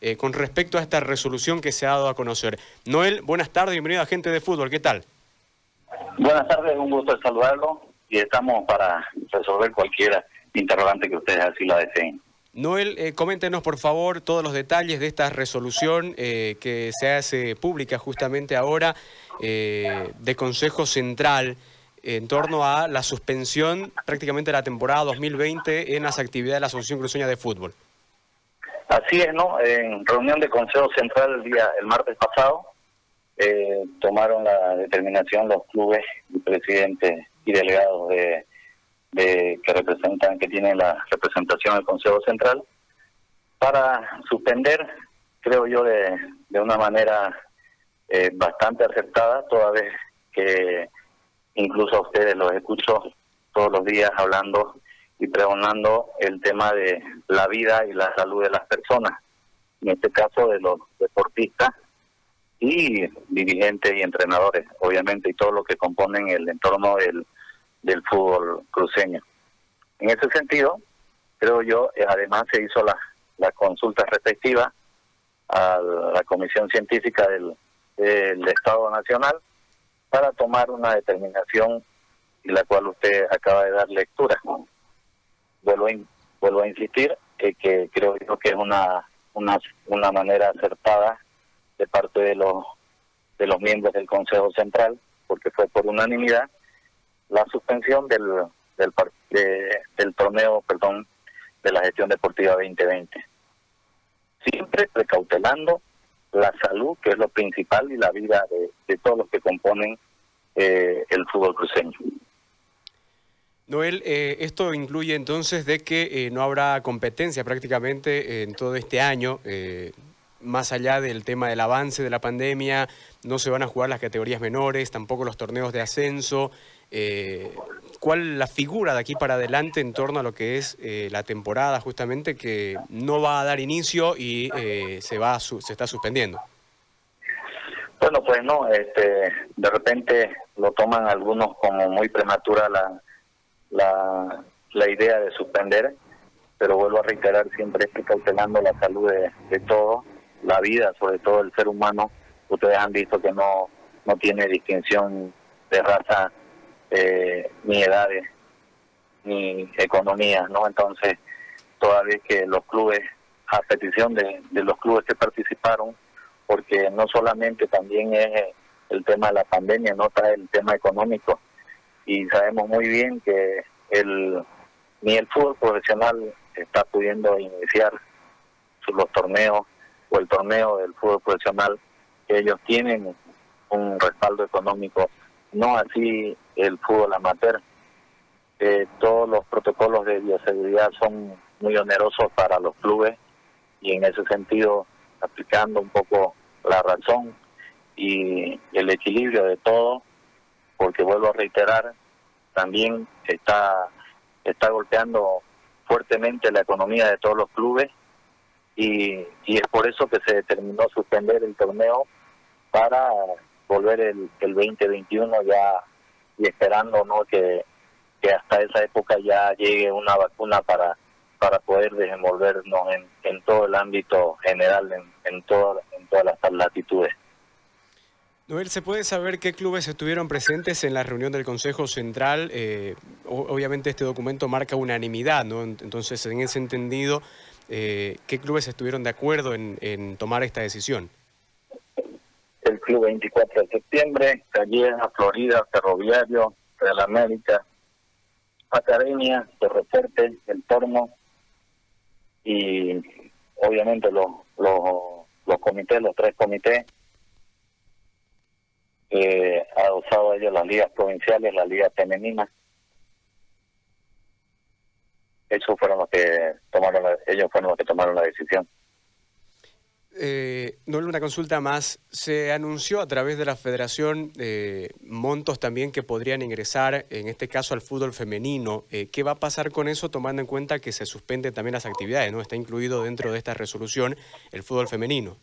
Eh, con respecto a esta resolución que se ha dado a conocer. Noel, buenas tardes, bienvenido a Gente de Fútbol, ¿qué tal? Buenas tardes, un gusto saludarlo y estamos para resolver cualquier interrogante que ustedes así la deseen. Noel, eh, coméntenos por favor todos los detalles de esta resolución eh, que se hace pública justamente ahora de Consejo Central en torno a la suspensión prácticamente de la temporada 2020 en las actividades de la Asociación Cruceña de Fútbol. Así es, ¿no? En reunión de Consejo Central el día el martes pasado eh, tomaron la determinación los clubes y presidentes y delegados de, que representan que tienen la representación del Consejo Central para suspender, creo yo, de, de una manera eh, bastante acertada, toda vez que incluso a ustedes los escucho todos los días hablando y pregonando el tema de la vida y la salud de las personas, en este caso de los deportistas y dirigentes y entrenadores, obviamente, y todo lo que componen el entorno del, del fútbol cruceño. En ese sentido, creo yo, eh, además se hizo la, la consulta respectiva a la Comisión Científica del, del Estado Nacional para tomar una determinación y la cual usted acaba de dar lectura vuelvo a, vuelvo a insistir que creo que es una, una, una manera acertada de parte de los, de los miembros del Consejo Central, porque fue por unanimidad, la suspensión del, del, del torneo perdón, de la gestión deportiva 2020. Siempre precautelando la salud, que es lo principal, y la vida de, de todos los que componen eh, el fútbol cruceño. Noel, eh, esto incluye entonces de que eh, no habrá competencia prácticamente en todo este año, eh, más allá del tema del avance de la pandemia, no se van a jugar las categorías menores, tampoco los torneos de ascenso. ¿Cuál la figura de aquí para adelante en torno a lo que es la temporada justamente que no va a dar inicio y se va se está suspendiendo? Bueno, pues no, este, de repente lo toman algunos como muy prematura la la, la idea de suspender, pero vuelvo a reiterar, siempre estoy cautelando la salud de, de todos, la vida, sobre todo el ser humano. Ustedes han visto que no, no tiene distinción de raza, eh, ni edades, ni economía, ¿no? Entonces, toda vez que los clubes, a petición de, de los clubes que participaron, porque no solamente también es el tema de la pandemia, no trae el tema económico, y sabemos muy bien que el ni el fútbol profesional está pudiendo iniciar los torneos o el torneo del fútbol profesional que ellos tienen un respaldo económico, no así el fútbol amateur. Eh, todos los protocolos de bioseguridad son muy onerosos para los clubes y en ese sentido aplicando un poco la razón y el equilibrio de todo, porque vuelvo a reiterar, también está, está golpeando fuertemente la economía de todos los clubes y, es por eso que se determinó suspender el torneo para volver el, el 2021 ya y esperando no que, que hasta esa época ya llegue una vacuna para para poder desenvolvernos en, en todo el ámbito general en, en, en todas las latitudes. Noel, ¿se puede saber qué clubes estuvieron presentes en la reunión del Consejo Central? Eh, obviamente este documento marca unanimidad, ¿no? Entonces, en ese entendido, eh, ¿qué clubes estuvieron de acuerdo en, tomar esta decisión? El Club 24 de septiembre, Calleja, Florida, Ferroviario, Real América, Academia, Torrefuerte, El Torno y obviamente los, los, los comités, los tres comités eh, adosado a ellos las ligas provinciales, la liga femenina. Esos fueron los que tomaron ellos fueron los que tomaron la decisión. Eh, no una consulta más. Se anunció a través de la federación eh, montos también que podrían ingresar, en este caso al fútbol femenino. Eh, ¿Qué va a pasar con eso tomando en cuenta que se suspenden también las actividades? ¿no? Está incluido dentro de esta resolución el fútbol femenino.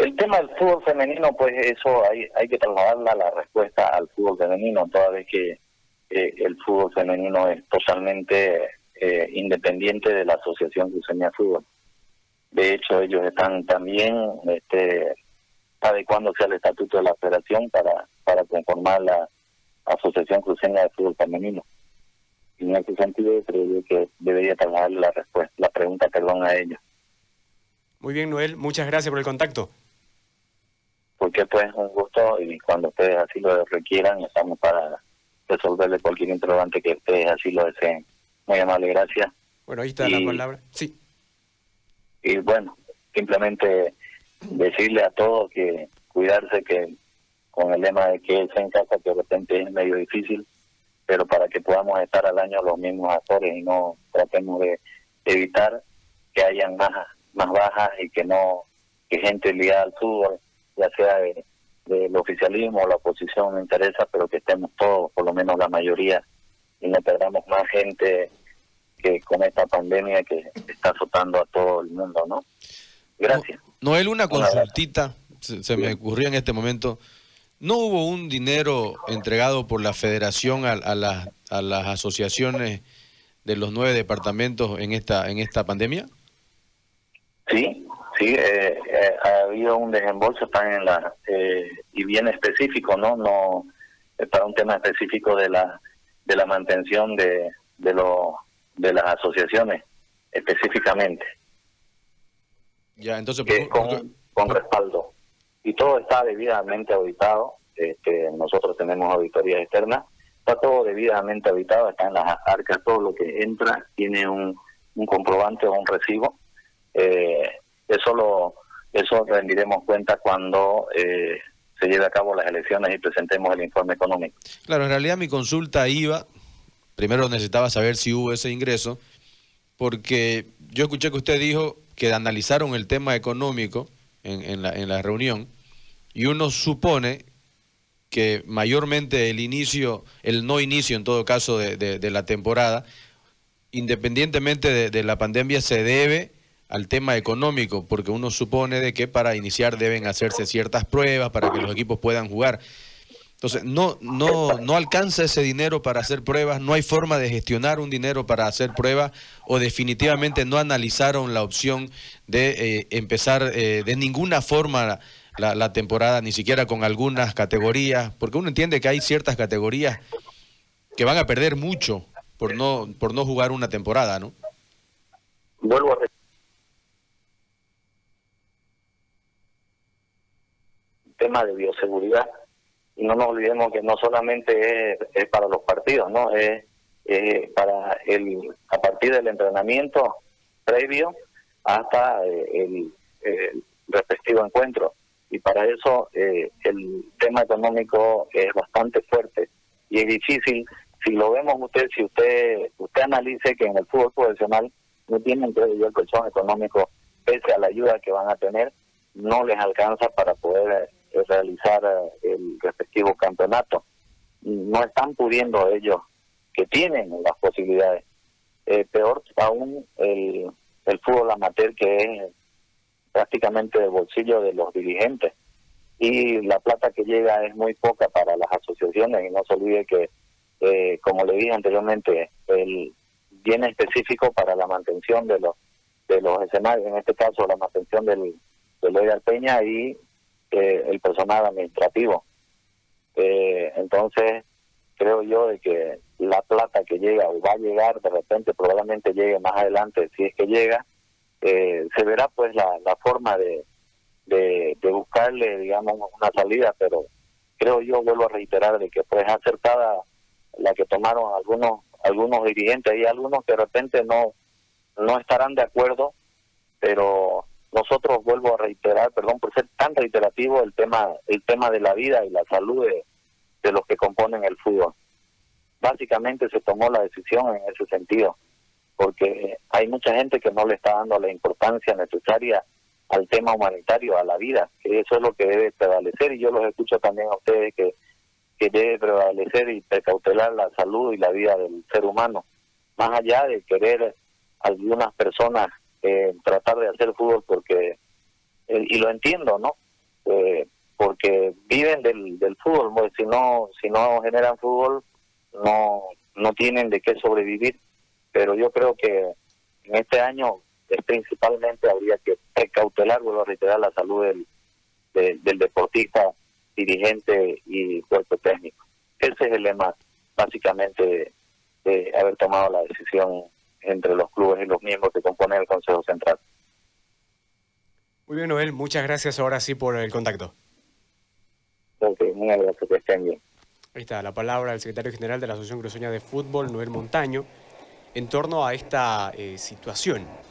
El tema del fútbol femenino, pues eso hay, hay que trasladarla la respuesta al fútbol femenino, toda vez que eh, el fútbol femenino es totalmente eh, independiente de la Asociación Cruceña Fútbol. De hecho, ellos están también este, adecuándose al estatuto de la federación para, para conformar la Asociación Cruceña de Fútbol Femenino. En ese sentido, creo que debería trabajar la respuesta, la pregunta, perdón, a ellos. Muy bien, Noel, muchas gracias por el contacto. Porque pues un gusto y cuando ustedes así lo requieran, estamos para resolverle cualquier interrogante que ustedes así lo deseen. Muy amable, gracias. Bueno, ahí está la palabra. Sí. Y bueno, simplemente decirle a todos que cuidarse que con el lema de que es en casa, que de repente es medio difícil, pero para que podamos estar al año los mismos actores y no tratemos de evitar que hayan más, más bajas y que no, que gente ligada al fútbol, ya sea de, del oficialismo o la oposición, me interesa, pero que estemos todos, por lo menos la mayoría, y no perdamos más gente que con esta pandemia que está azotando a todo el mundo, ¿no? Gracias. Noel, una consultita, se, me ocurrió en este momento. ¿No hubo un dinero entregado por la federación a, a, a las asociaciones de los nueve departamentos en esta, en esta pandemia? Sí, sí, eh, eh, ha habido un desembolso están en la eh, y bien específico, ¿no? No para un tema específico de la de la mantención de de los de las asociaciones específicamente. Ya, entonces con, con respaldo y todo está debidamente auditado. Este, nosotros tenemos auditoría externa, está todo debidamente auditado, está en las arcas todo lo que entra tiene un, un comprobante o un recibo. Eh, eso lo eso rendiremos cuenta cuando eh, se lleve a cabo las elecciones y presentemos el informe económico. Claro, en realidad mi consulta iba, primero necesitaba saber si hubo ese ingreso, porque yo escuché que usted dijo que analizaron el tema económico en, en, la, en la reunión y uno supone que mayormente el inicio, el no inicio en todo caso de, de, la temporada, independientemente de, de la pandemia, se debe al tema económico, porque uno supone de que para iniciar deben hacerse ciertas pruebas para que los equipos puedan jugar. Entonces, no, no, no alcanza ese dinero para hacer pruebas, no hay forma de gestionar un dinero para hacer pruebas, o definitivamente no analizaron la opción de eh, empezar eh, de ninguna forma la, la temporada, ni siquiera con algunas categorías, porque uno entiende que hay ciertas categorías que van a perder mucho por no, por no jugar una temporada, ¿no? Vuelvo a tema de bioseguridad. Y no nos olvidemos que no solamente es, para los partidos, no es, para el a partir del entrenamiento previo hasta eh, el, respectivo encuentro. Y para eso eh, el tema económico es bastante fuerte y es difícil. Si lo vemos usted si usted usted analice que en el fútbol profesional no tienen todavía el colchón económico pese a la ayuda que van a tener no les alcanza para poder realizar eh, el respectivo campeonato. No están pudiendo ellos, que tienen las posibilidades. Eh, peor aún el, el fútbol amateur que es prácticamente el bolsillo de los dirigentes. Y la plata que llega es muy poca para las asociaciones y no se olvide que, eh, como le dije anteriormente, el bien específico para la mantención de los de los escenarios, en este caso la mantención del, del Peña y eh, el personal administrativo. Eh, entonces, creo yo de que la plata que llega o va a llegar, de repente probablemente llegue más adelante, si es que llega, eh, se verá pues la, la forma de, de, buscarle, digamos, una salida, pero creo yo, vuelvo a reiterar, de que pues acertada la que tomaron algunos algunos dirigentes y algunos que de repente no no estarán de acuerdo, pero nosotros vuelvo a reiterar, perdón por ser tan reiterativo el tema el tema de la vida y la salud de, los que componen el fútbol. Básicamente se tomó la decisión en ese sentido, porque hay mucha gente que no le está dando la importancia necesaria al tema humanitario, a la vida, que eso es lo que debe prevalecer y yo los escucho también a ustedes que, que debe prevalecer y precautelar la salud y la vida del ser humano, más allá de querer algunas personas eh, tratar de hacer fútbol porque, eh, y lo entiendo, ¿no? Eh, porque viven del, del fútbol, pues, si no, si no generan fútbol, no, no tienen de qué sobrevivir, pero yo creo que en este año principalmente habría que velar, vuelvo a reiterar, la salud del, del deportista, dirigente y cuerpo técnico. Ese es el lema, básicamente, de, haber tomado la decisión entre los clubes y los miembros que componen el Consejo Central. Muy bien, Noel, muchas gracias ahora sí por el contacto. Ok, muy gracias, que estén bien. Ahí está la palabra del secretario general de la Asociación Cruceña de Fútbol, Noel Montaño, en torno a esta eh, situación